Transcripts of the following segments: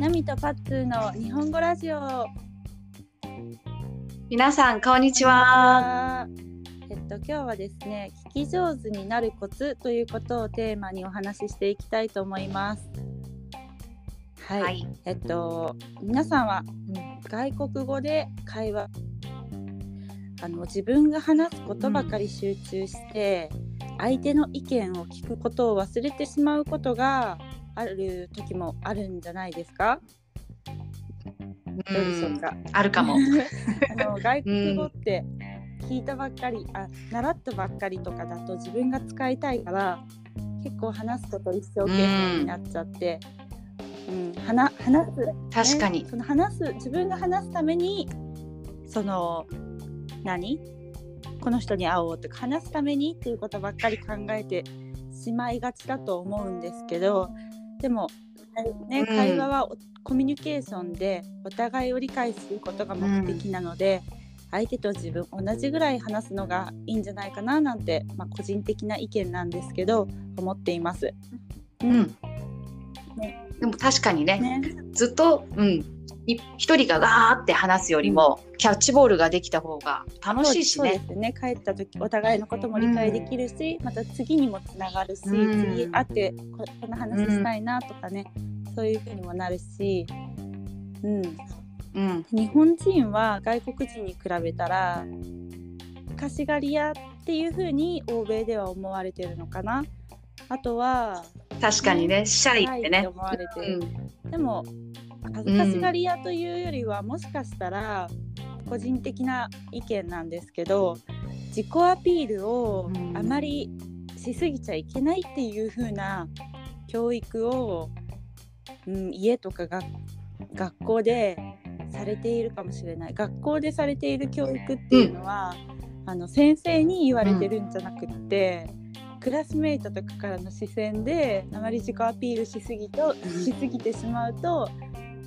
ナミとパッツーの日本語ラジオ。皆さんこんにちは。えっと今日はですね、聞き上手になるコツということをテーマにお話ししていきたいと思います。はい。はい。えっと皆さんは、うん外国語で会話あの自分が話すことばかり集中して、相手の意見を聞くことを忘れてしまうことがある時もあるんじゃないですか？どうでしょうか？あるかも。あの外国語って聞いたばっかり、あ習ったばっかりとかだと自分が使いたいから結構話すこと一生懸命になっちゃって、うん。話話す確かに。ね。その話す自分が話すためにその何？この人に会おうとか話すためにっていうことばっかり考えてしまいがちだと思うんですけどでも、ねうん。会話はおコミュニケーションでお互いを理解することが目的なので、相手と自分同じぐらい話すのがいいんじゃないかななんて、まあ、個人的な意見なんですけど思っています。うん。ね。でも確かにね、ね。ずっと、うん、い一人がガーって話すよりも、キャッチボールができた方が楽しいしね。そうですね帰った時お互いのことも理解できるし、また次にもつながるし、うん次会ってここの話したいなとかね、そういうふうにもなるし、うん、うん。日本人は外国人に比べたら貸し借り屋っていうふうに欧米では思われてるのかなあとは確かにね、シャイってね。思われてる、うん。でも恥ずかしがり屋というよりは、もしかしたら個人的な意見なんですけど自己アピールをうん。あまりしすぎちゃいけないっていう風な教育を、うん、家とかが学校でされているかもしれない。学校でされている教育っていうのは、あの先生に言われてるんじゃなくって、クラスメイトとかからの視線であまり自己アピールしすぎとしすぎてしまうと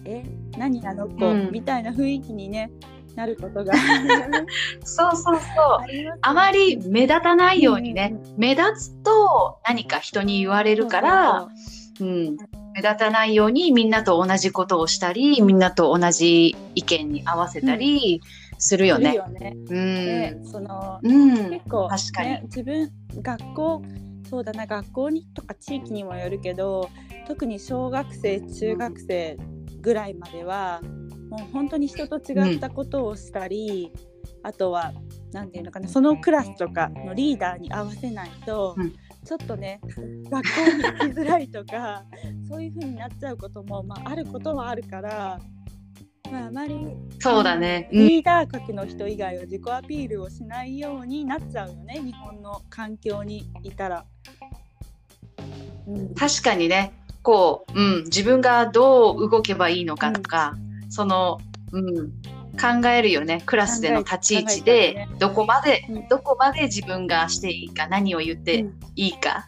え何なの子、うん。みたいな雰囲気に、ね、なることが。そうそうそう。ああまり目立たないようにね、うん目立つと何か人に言われるから、うん、目立たないようにみんなと同じことをしたり、みんなと同じ意見に合わせたりするよね。うでん、そのうん、結構、確かに。ね、自分学校そうだな学校にとか地域にもよるけど特に小学生中学生ぐらいまではもう本当に人と違ったことをしたり、あとは何て言うのかなそのクラスとかのリーダーに合わせないと、うんちょっとね学校に行きづらいとか そういう風になっちゃうことも、まあ、あることはあるから。まあ、あまりそうだね。うん、リーダー格の人以外は自己アピールをしないようになっちゃうよね日本の環境にいたら。うん確かにね、こう、うん、自分がどう動けばいいのかとか、その、うん、考えるよね。クラスでの立ち位置でね。どこまで、うん。どこまで自分がしていいか、何を言ってうん。いいか。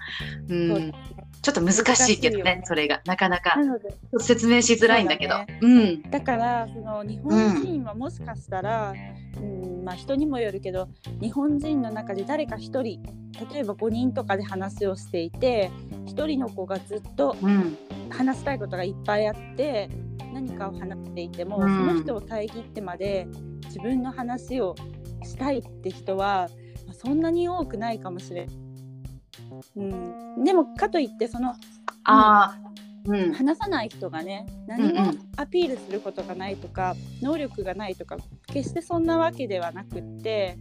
うん、そうですねちょっと難しいけどねね。それが。なかなか説明しづらいんだけど。だね。うん。だからその日本人はもしかしたら、うんまあ、人にもよるけど日本人の中で誰か一人例えば5人とかで話をしていて1人の子がずっとうん。話したいことがいっぱいあって何かを話していても、うん。その人を遮ってまで自分の話をしたいって人は、まあそんなに多くないかもしれない。うん、でもかといってそのああうん。話さない人がね何もアピールすることがないとか、能力がないとか決してそんなわけではなくって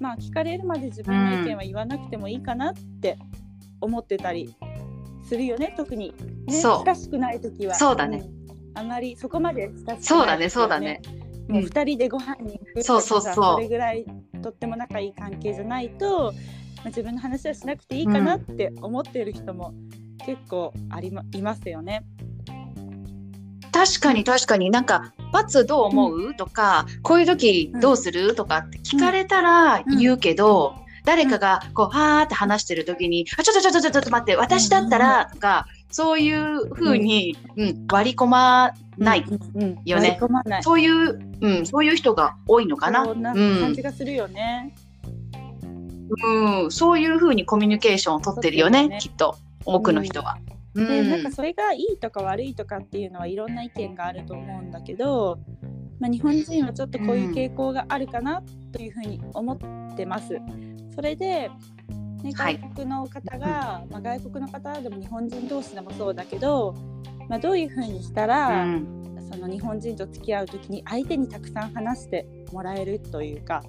まあ聞かれるまで自分の意見は言わなくてもいいかなって思ってたりするよね特に、ね、そう。親しくない時は。そうだね、うん。あまりそこまで親しくない時はそうだねそうだね。もう2人でご飯に行くとかそうそうさそう。それぐらいとっても仲いい関係じゃないと、まあ、自分の話はしなくていいかなって思ってる人も結構あり、ま、いますよね。確かに確かに。なんか「バツどう思う?」とか「こういう時どうする?」とかって聞かれたら言うけど、誰かがこうはーって話してる時に「あちょっとちょっとちょっと待って私だったら」とかそういう風に、うん、割り込まない、うんうんよね割り込まない。そういう、うん、そういう人が多いのかな？そんなうん。感じがするよね。うん、そういう風にコミュニケーションを取ってるよねね。きっと多くの人は。うん。でなんかそれがいいとか悪いとかっていうのはいろんな意見があると思うんだけど、まあ、日本人はちょっとこういう傾向があるかなというふうに思ってます。それで、ね、はい外国の方が、まあ、外国の方でも日本人同士でもそうだけど、まあ、どういうふうにしたうら、ん。その日本人と付き合う時に相手にたくさん話してもらえるというか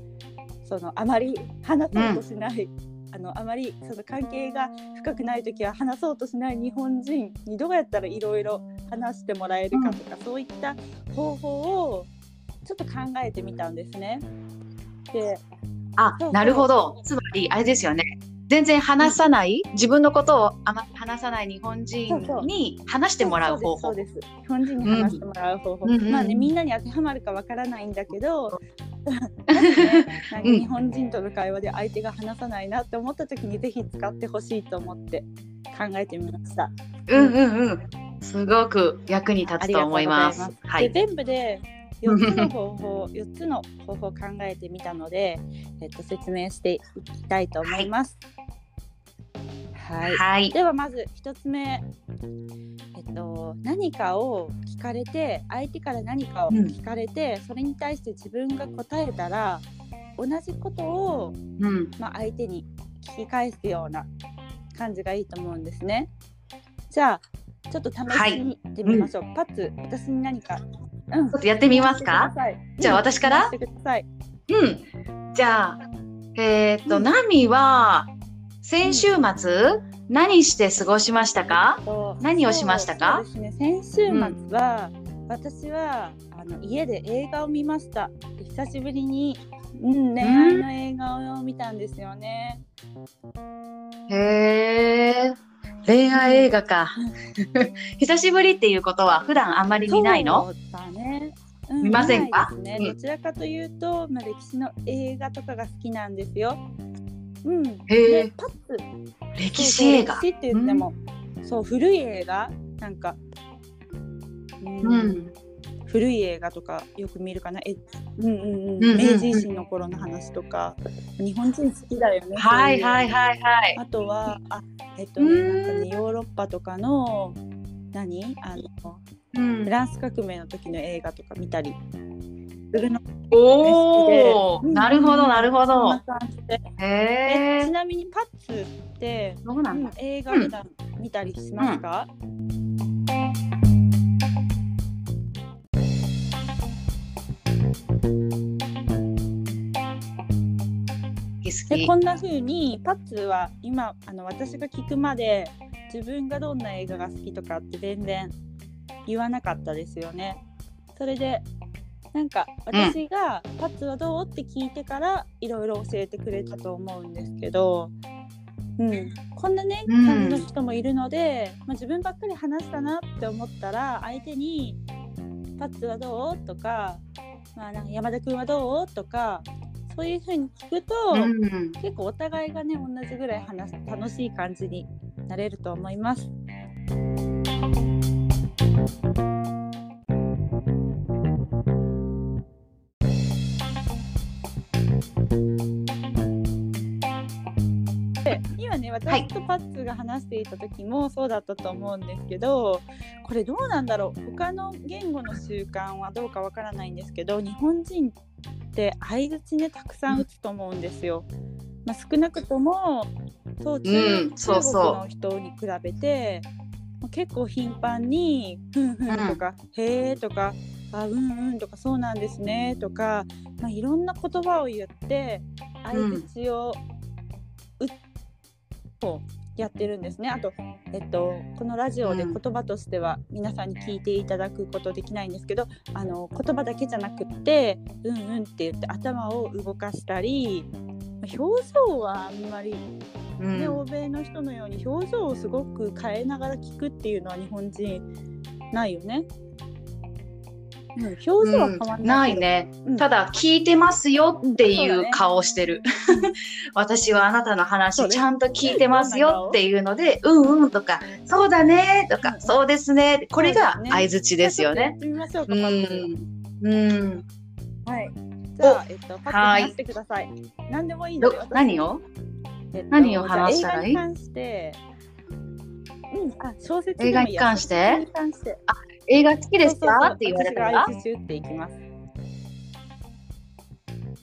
そのあまり話そうとしない、あのあまりその関係が深くない時は話そうとしない日本人にどうやったらいろいろ話してもらえるかとか、そういった方法をちょっと考えてみたんですね。であなるほど。つまりあれですよね全然話さない、自分のことをあまり話さない日本人に話してもらう方法。日本人に話してもらう方法、うん。うん。まあねみんなに当てはまるかわからないんだけどね日本人との会話で相手が話さないなって思った時にぜひ使ってほしいと思って考えてみました。うんうんうん。すごく役に立つと思います。はい。で全部で4つの方法4つの方法を考えてみたので、えっと、説明していきたいと思います。はい、はい。ではまず1つ目、えっと、何かを聞かれて相手から何かを聞かれて、それに対して自分が答えたら同じことを、うん。まあ、相手に聞き返すような感じがいいと思うんですね。じゃあちょっと試してみてみましょう。パッツ私に何か、うん、ちょっとやってみますか？じゃあ私から？うん。じゃあえーっと、うん。ナミは先週末、何して過ごしましたか？と何をしましたか？ね。先週末は、私はあの家で映画を見ました。久しぶりに、うん、恋愛の映画を見たんですよね。へえ恋愛映画か久しぶりっていうことは普段あんまり見ないの？そうだね。うん見ませんか？ねうんどちらかというと、まあ、歴史の映画とかが好きなんですよ。うん。へえ歴史映画。そうそって言っても、そう古い映画。なんか、うん。うん。古い映画とかよく見るかな。え、うんうんうん。うんうんうん。明治維新の頃の話とか日本人好きだよね。はいはいいはい。はいあとはあえっとねうん。なんかねヨーロッパとかの何？あのうん。フランス革命の時の映画とか見たりするのおお、うん。なるほどなるほど。ちなみにパッツって、そうなん？ん、映画普段見たりしますか、でこんな風にパッツは今あの私が聞くまで自分がどんな映画が好きとかって全然言わなかったですよね。それでなんか私が「パッツはどう?」って聞いてからいろいろ教えてくれたと思うんですけど、うん、こんなねうん感じの人もいるので、まあ、自分ばっかり話したなって思ったら相手に「パッツはどう?」とか,、まあ、なんか山田君はどう?」とかそういう風に聞くと、うん結構お互いがね同じぐらい話す楽しい感じになれると思います。で今ね私とパッツが話していた時もそうだったと思うんですけど、これどうなんだろう？他の言語の習慣はどうかわからないんですけど日本人って相づちねたくさん打つと思うんですよ。まあ、少なくともそう中,、う中国の人に比べてまあ結構頻繁に「ふんふん」とか「へえ」とか「あうんうん」とか「そうなんですね」とか、まあ、いろんな言葉を言って相づちをやってるんですね。あと、えっと、このラジオでうん言葉としては皆さんに聞いていただくことできないんですけど、あの言葉だけじゃなくって「うんうん」って言って頭を動かしたりまあ表情はあんまり、うねん欧米の人のように表情をすごく変えながら聞くっていうのは日本人ないよね。うん、表情は変わんないけど、ないね。うん。ただ聞いてますよっていう顔をしてる。私はあなたの話ちゃんと聞いてますよっていうので、うんうんとか、そうだねとか、うん。そうですね。これが相づちですよね。うん。うん。はい。じゃあ、えっと、パッてください。何でもいい何を？えっと何を話したらいい？じゃあ映画に関して、うん、あ小説で映画に関して？小説に関して映画好きですそうそうそうかって言われたら私がっていきます。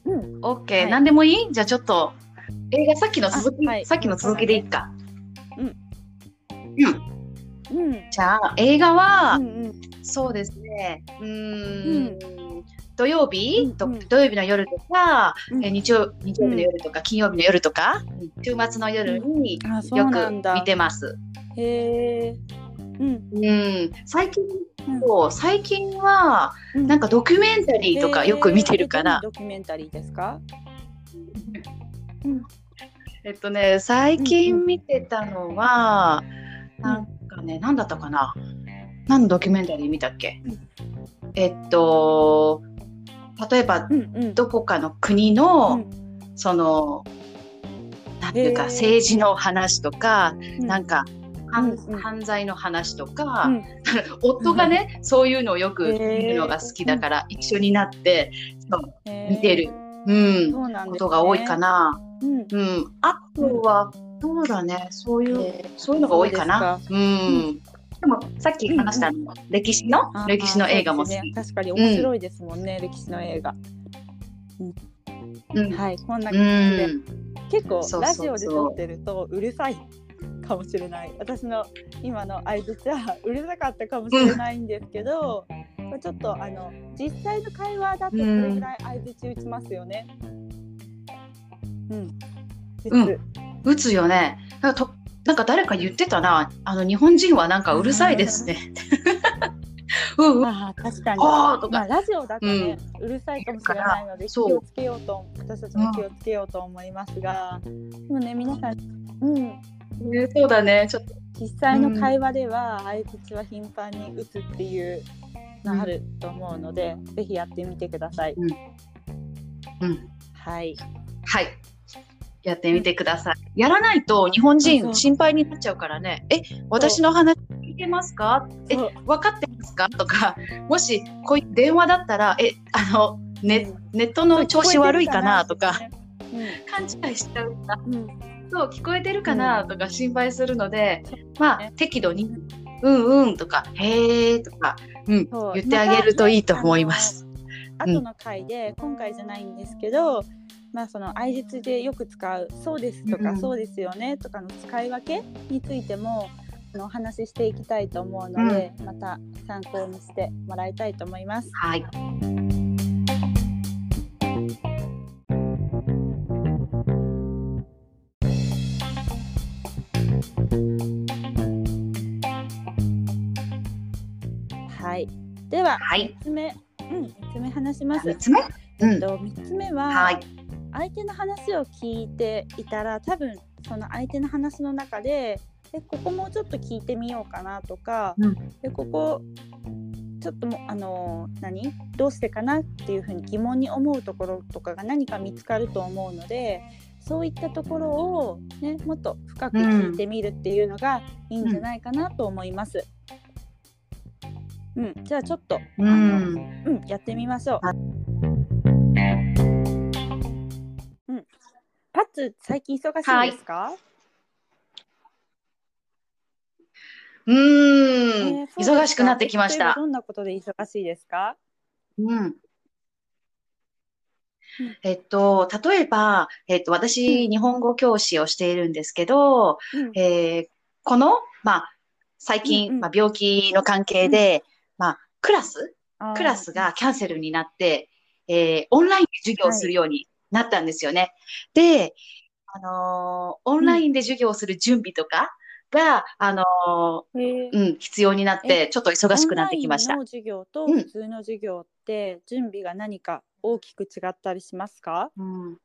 うん、オッケー、はい何でもいい？じゃあちょっと、映画さっきの続き、あはいさっきの続きでいいか。うん。うん。うん、じゃあ、映画は、うん、うん、そうですね。うんん。土曜日、とうんうん土曜日の夜とか、うんえ日曜日の夜とか、金曜日の夜とか、週末の夜によ。く見てます。へえ。うん、うん、最近うん。最近はうん。なんかドキュメンタリーとかよく見てるから、どんなドキュメンタリーですか？えっとね最近見てたのは、んなんかね何だったかな？何のドキュメンタリー見たっけ、うん。えっと例えばうん、うん。どこかの国の、うん。そのなんていうか政治の話とか、うん。なんか犯,、罪の話とか、うん。夫がね、そういうのをよく見るのが好きだから、一緒になってそう見てる。うん。そうなんね。ことが多いか。な。うん。うん、あとは、そうだね、そういう、そういうのが多いかな。そううん。でも、さっき話したの、歴史の？歴史の映画も好き。確かに面白いですもんね、歴史の映画。うん。はい、こんなう感じで、ん。結構そうそうそう。ラジオで撮ってるとうるさいかもしれない。私の今の相槌はうるさかったかもしれないんですけど、まあちょっとあの実際の会話だとそれぐらい相槌打ちますよね。うん。うん打つよね。なんかとなんか誰か言ってたな。あの、日本人はなんかうるさいですね。うんうん。ああ確かに。とかまあラジオだとね、うるさいかもしれないので気をつけようと私たちも気をつけようと思いますが、でもね皆さん、うん、ねそうだね。ちょっと。実際の会話では相槌は頻繁に打つっていうのあると思うので、ぜひやってみてください。うん。はい。はい。やってみてください。やらないと日本人心配になっちゃうからね。え、私の話聞いてますか？え、分かってますか？とか、もしこういう電話だったら、え、あの、ネネットの調子悪いかな？とか、勘違いしちゃうから、うん、うんそう、聞こえてるかなとか心配するので、まあね、適度に、うんうんとか、へーとか、うん言ってあげるといいと思います。後の回で、今回じゃないんですけど、まあその相槌でよく使う「そうです」とか「うんそうですよね」とかの使い分けについてもお話ししていきたいと思うので、また参考にしてもらいたいと思います。はい。はい、は、はい3つ目、うん、3つ目話します。三つ目？うん。えっと、3つ目は、はい。相手の話を聞いていたら多分その相手の話の中でえここもうちょっと聞いてみようかなとか、うんでここちょっともあの何？どうしてかなっていうふうに疑問に思うところとかが何か見つかると思うのでそういったところを、ね、もっと深く聞いてみるっていうのがいいんじゃないかなと思います。うん、じゃあちょっと、うん。うん、やってみましょう。はうん。パッツ、最近忙しいですか、うーん、えー忙しくなってきました。どんなことで忙しいですか？うん。えっと、例えば、えっと、私、日本語教師をしているんですけど、うんえーこの、まあ、最うん近、うんまあ、病気の関係で、まあ、クラス、クラスがキャンセルになって、えーオンラインで授業をするようになったんですよね。で、あのーオンラインで授業をする準備とかが、あのへー。ーうん、必要になって、ちょっと忙しくなってきました。オンラインの。授業とうん。普通の授業って準備が何か大きく違ったりしますか、うん。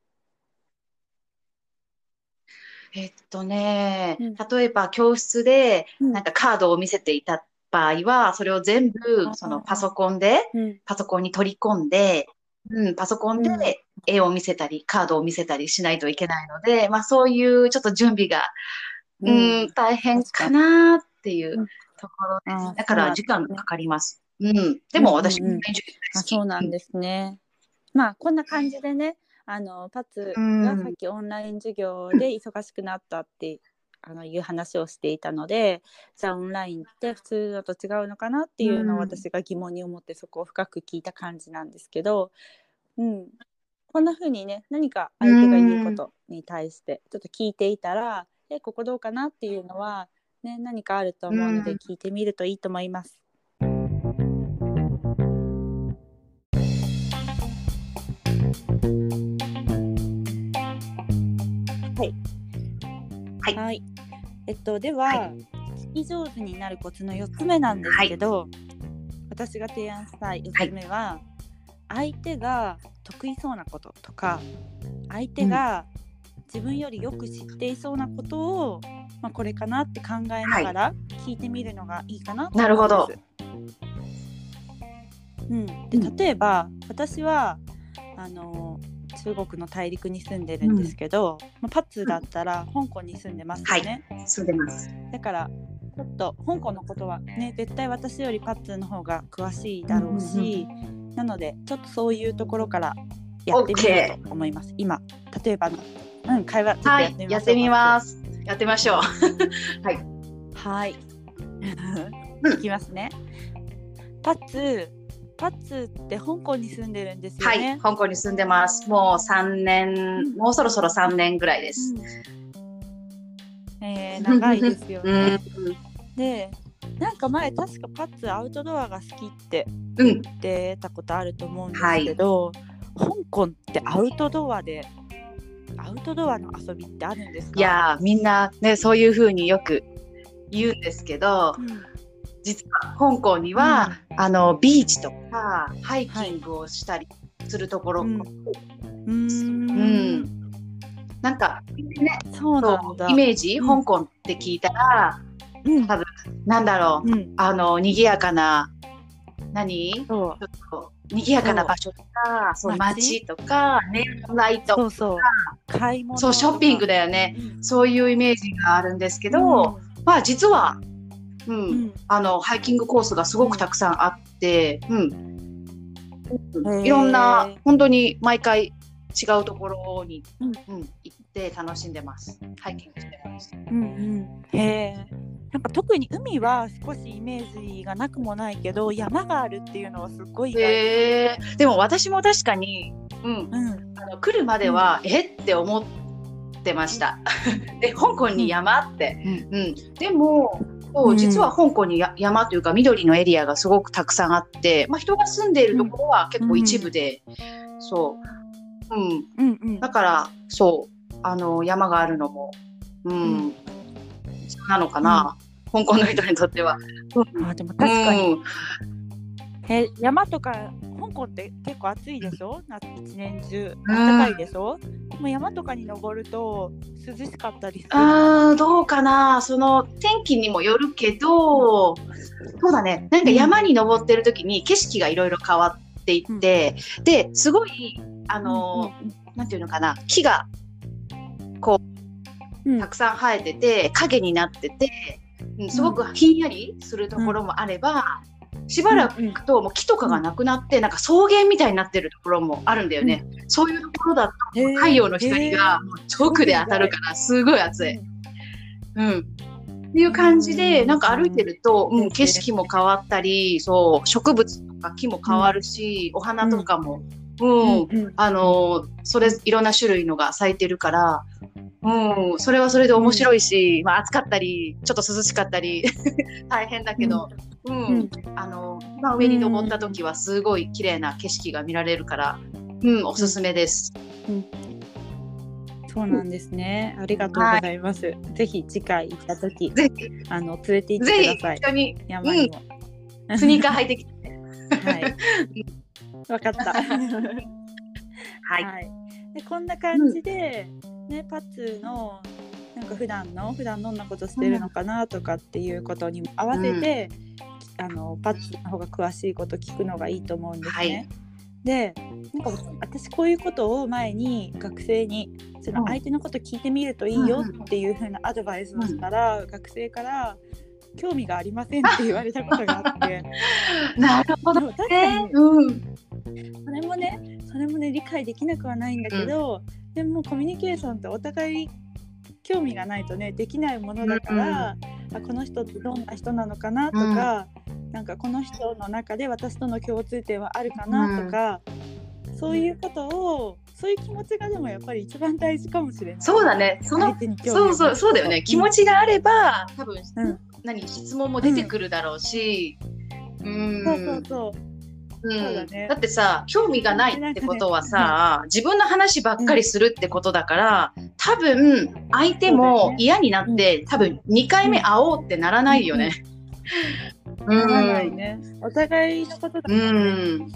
えっとね、うん。例えば教室でうん。なんかカードを見せていた場合は、それを全部あそのパソコンで、うん。パソコンに取り込んで、うん、パソコンうん。で絵を見せたり、カードを見せたりしないといけないので、まあそういうちょっと準備が、ううんん、大変かなっていううん。ところです。だから時間かかります。うん。でも私、そうなんですね。まあこんな感じでねあのパツがさっきオンライン授業で忙しくなったってあのいう話をしていたのでじゃあオンラインって普通のと違うのかなっていうのをうん私が疑問に思ってそこを深く聞いた感じなんですけど、うん、こんな風にね何か相手が言うことに対してちょっと聞いていたら「えここどうかな?」っていうのは、ね、何かあると思うのでうん聞いてみるといいと思います。はい。はいはい。えっとでは、はい。聞き上手になるコツの4つ目なんですけど、私が提案したい4つ目は、相手が得意そうなこととか相手が自分よりよく知っていそうなことを、まあ、これかなって考えながら聞いてみるのがいいかなとなるほど。思うん。で例えば私はあの中国の大陸に住んでるんですけど、まあ、パッツだったら香港に住んでますよね。住んでます。だからちょっと香港のことはね絶対私よりパッツンの方が詳しいだろうし、なのでちょっとそういうところからやってみようと思います。今例えばの、うん、会話ちょっとはいやってみましょう、。やってみます。やってみましょう。はい。うんい きますね。パッツパッツって香港に住んでるんですよはい、ね。香港に住んでます。もう三年、もうそろそろ三年ぐらいです。うんえー長いですよ うねん。。でなんか前確かパッツアウトドアが好きってうん。言ってたことあると思うんですけど、香港ってアウトドアでアウトドアの遊びってあるんですか？いやー、みんなね、そういうふうによく言うんですけどう、ん実は香港には、あのビーチとかハイキングをしたりするところ。うん。も、うーん。うん。なんか、ね、そうイメージ、うん。香港って聞いたら、うん。多分なんだろう、うん。あの賑やかな何？ちそう。ょっと賑やかな場所とかそう。街街とかネオンライトそうそう。買い物そうショッピングだよね。そういうイメージがあるんですけど、まあ実は、うん。うん。うんあのハイキングコースがすごくたくさんあって、うん。いろんな本当に毎回違うところに、うん。うん行って楽しんでます。ハイキングしてます。うんうん、へえなんか特に海は少しイメージがなくもないけど山があるっていうのはすっごいへー。でも私も確かに、うん、うん。あの来るまでは、え？って思ってました。で香港に山って、うん。でもそううん。実は香港にや山というか緑のエリアがすごくたくさんあって、まあ、人が住んでいるところは結構一部で、そう、うん、うんうん。だからそう。あの山があるのも、うん。なのかな、香港の人にとっては。あでも確かに、うんえ山とか香港って結構暑いでしょ？な一年中。暖かいでしょ、でも山とかに登ると涼しかったりする。あーどうかな？その天気にもよるけどそうだね。なんか山に登ってる時に景色がいろいろ変わっていって、ですごいあの、なんていうのかな？木がうん。たくさん生えてて影になってて、うん、すごくひんやりするところもあれば、しばらく行くともう木とかがなくなって、なんか草原みたいになってるところもあるんだよね、そういうところだと太陽の光が直で当たるからすごい暑い。うん。っていう感じで、うん。なんか歩いてると、うん、うん。景色も変わったり、そう、植物とか木も変わるし、お花とかも、うん、うん。あのーそれ、いろんな種類のが咲いてるから、うん、それはそれで面白いし、まあ暑かったり、ちょっと涼しかったり、大変だけど、うん、うん。あのーまあ、上に登った時はすごい綺麗な景色が見られるから、うん、おすすめです。そうなんですね。ありがとうございます、ぜひ次回行った時ぜひ、あの連れて行ってください。山にも、スニーカー履いてきて。はい。わかった。はい。はい、でこんな感じで、ねパッツのなんか普段の普段どんなことしてるのかなとかっていうことに合わせて、あのパッツの方が詳しいこと聞くのがいいと思うんですね。はい。でなんか私こういうことを前に学生にその相手のこと聞いてみるといいよっていう風なアドバイスをしたら、学生から興味がありませんって言われたことがあって。なるほどでも確かに。ねうん。それもねそれもね理解できなくはないんだけど、でもコミュニケーションってお互い興味がないとねできないものだから、あこの人ってどんな人なのかなとか、なんかこの人の中で私との共通点はあるかなとか、そういうことをそういう気持ちがでもやっぱり一番大事かもしれない。そうだね。そのそうそうそうだよね。気持ちがあれば多分、うん何質問も出てくるだろうし、うん、そうそうそう。うんそうだね。だってさ興味がないってことはさ、自分の話ばっかりするってことだから、多分相手も嫌になって、多分2回目会おうってならないよね。うん。ならないね。お互いのことだかうらね。ん。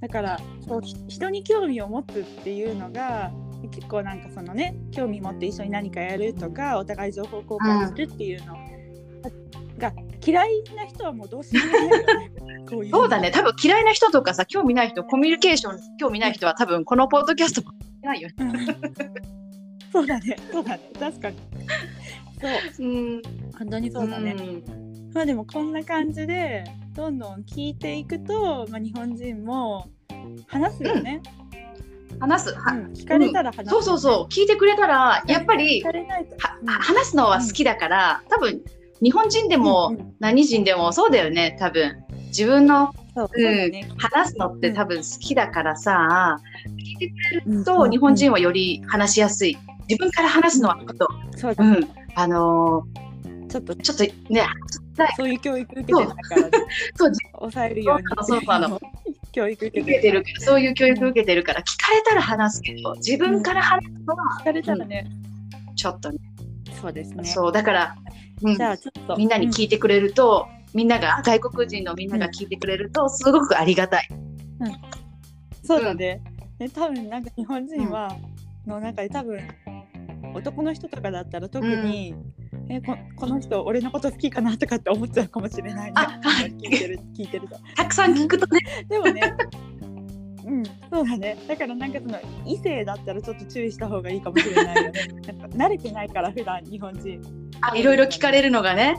だからそうひ人に興味を持つっていうのが結構なんかそのね興味持って一緒に何かやるとかお互い情報交換するっていうのが嫌いな人はもうどうしようもないよね。そうそうだね。多分嫌いな人とかさ興味ない人コミュニケーション興味ない人は多分このポッドキャストないよね。うん。そうだね。そうだね。確かに。そう。うん。本当にそうだね、ん。まあでもこんな感じでどんどん聞いていくと、まあ、日本人も話すよね、話す、はうん。聞かれたら話す、そうそうそう。聞いてくれたらやっぱり話すのは好きだから、多分日本人でもうんうん。何人でもそうだよね多分。自分の、そううん話すのって多分好きだからさ、聞いてくれるうんと日本人はより話しやすい。自分から話すのはちょっと、そうん、あのちょっとーちょっとねそういう教育受けてないからね。そう抑えるように。そうなの教育受けててるそういう教育受けてるから 聞かれたら話すけど自分から話すのは聞かれたらね、ちょっとね、そうですねそうだから、うんじゃあちょっとみんなに聞いてくれると、みんなが外国人のみんなが聞いてくれるとすごくありがたい。そうだね。で多分なんか日本人は、の中で多分男の人とかだったら特に、えここの人俺のこと好きかなとかって思っちゃうかもしれないね。あ聞いてる聞いてると。たくさん聞くとね、でもね。うん、そうだね。だからなんかその異性だったらちょっと注意した方がいいかもしれないよね。なんか慣れてないから普段日本人あいろいろ聞かれるのがね。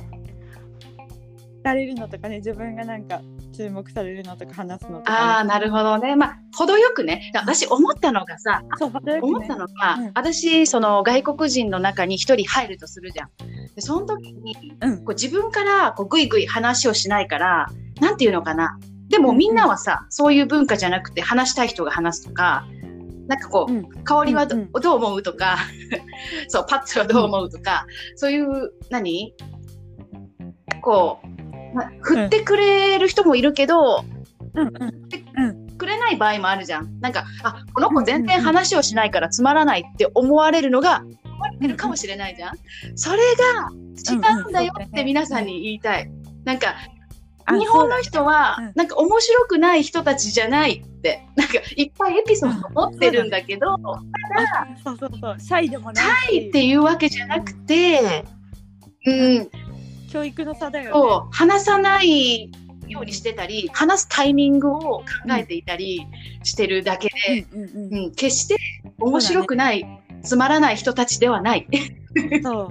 聞かれるのとかね自分がなんか注目されるのとか話すのとか、ね。ああ、なるほどね。まあ、程よくね。私思ったのがさ、ね思ったのが、うん私、その外国人の中に一人入るとするじゃん。で、その時に、うんこう自分からこうぐいぐい話をしないから、なんていうのかな。でもみんなはさ、そういう文化じゃなくて話したい人が話すとか、なんかこう、うん。香りはど,、うん。どう思うとか、そう、パッツはどう思うとか、そういう、何？こう、ま振ってくれる人もいるけど、うん。うんくれない場合もあるじゃん。なんか、あ、この子全然話をしないからつまらないって思われるのが、思われてるかもしれないじゃん。それが違うんだよって皆さんに言いたい。なんか、あ日本の人はうん、なんか面白くない人たちじゃないって、なんかいっぱいエピソード持ってるんだけど、うそうそうシャイでもないっていうわけじゃなくて、うん、教育の差だよね。話さないようにしてたり、話すタイミングを考えていたりしてるだけで、決して面白くない、つまらない人たちではない。そう。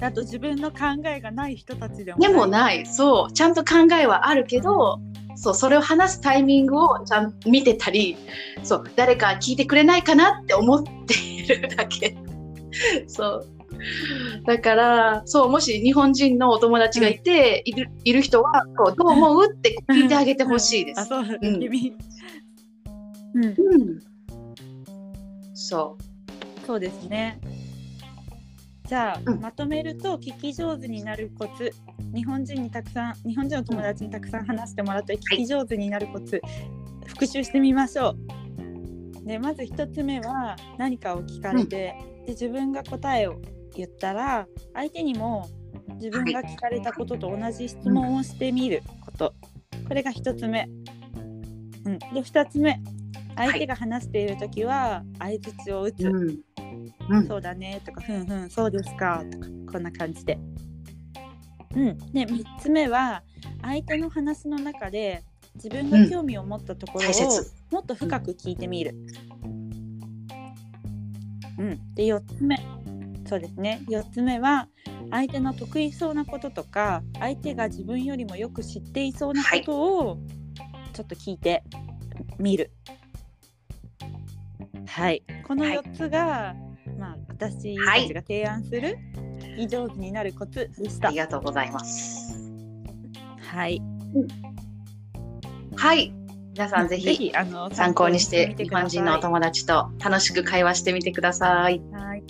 あと自分の考えがない人たちでもでもない。そう。ちゃんと考えはあるけど、そう、それを話すタイミングをちゃんと見てたり、そう、誰か聞いてくれないかなって思っているだけ。そう。だから、そう、もし日本人のお友達がいて、いるいる人は、こう、どう思うって聞いてあげてほしいであ、す。そう、うん君。うん、うん。そそうですね。じゃあ、うんまとめると聞き上手になるコツ日本人にたくさん日本人の友達にたくさん話してもらって聞き上手になるコツ、復習してみましょう。でまず一つ目は何かを聞かれて、で自分が答えを言ったら相手にも自分が聞かれたことと同じ質問をしてみること、これが一つ目。うん、で二つ目相手が話している時は相槌を打つ。う。うん。うん。そうだねとか、ふんふん、そうですかとか、こんな感じで。うん。で、3つ目は、相手の話の中で、自分が興味を持ったところを。もっと深く聞いてみる。うん。で、4つ目。そうですね。4つ目は、相手の得意そうなこととか、相手が自分よりもよく知っていそうなことを、ちょっと聞いてみる。はい。このはい4つが、まあ、私はいたちが提案する非上手になるコツでしたあり。がとうございます。はい。はい。皆さんぜひあの参考にして日本人のお友達と楽しく会話してみてください。はい。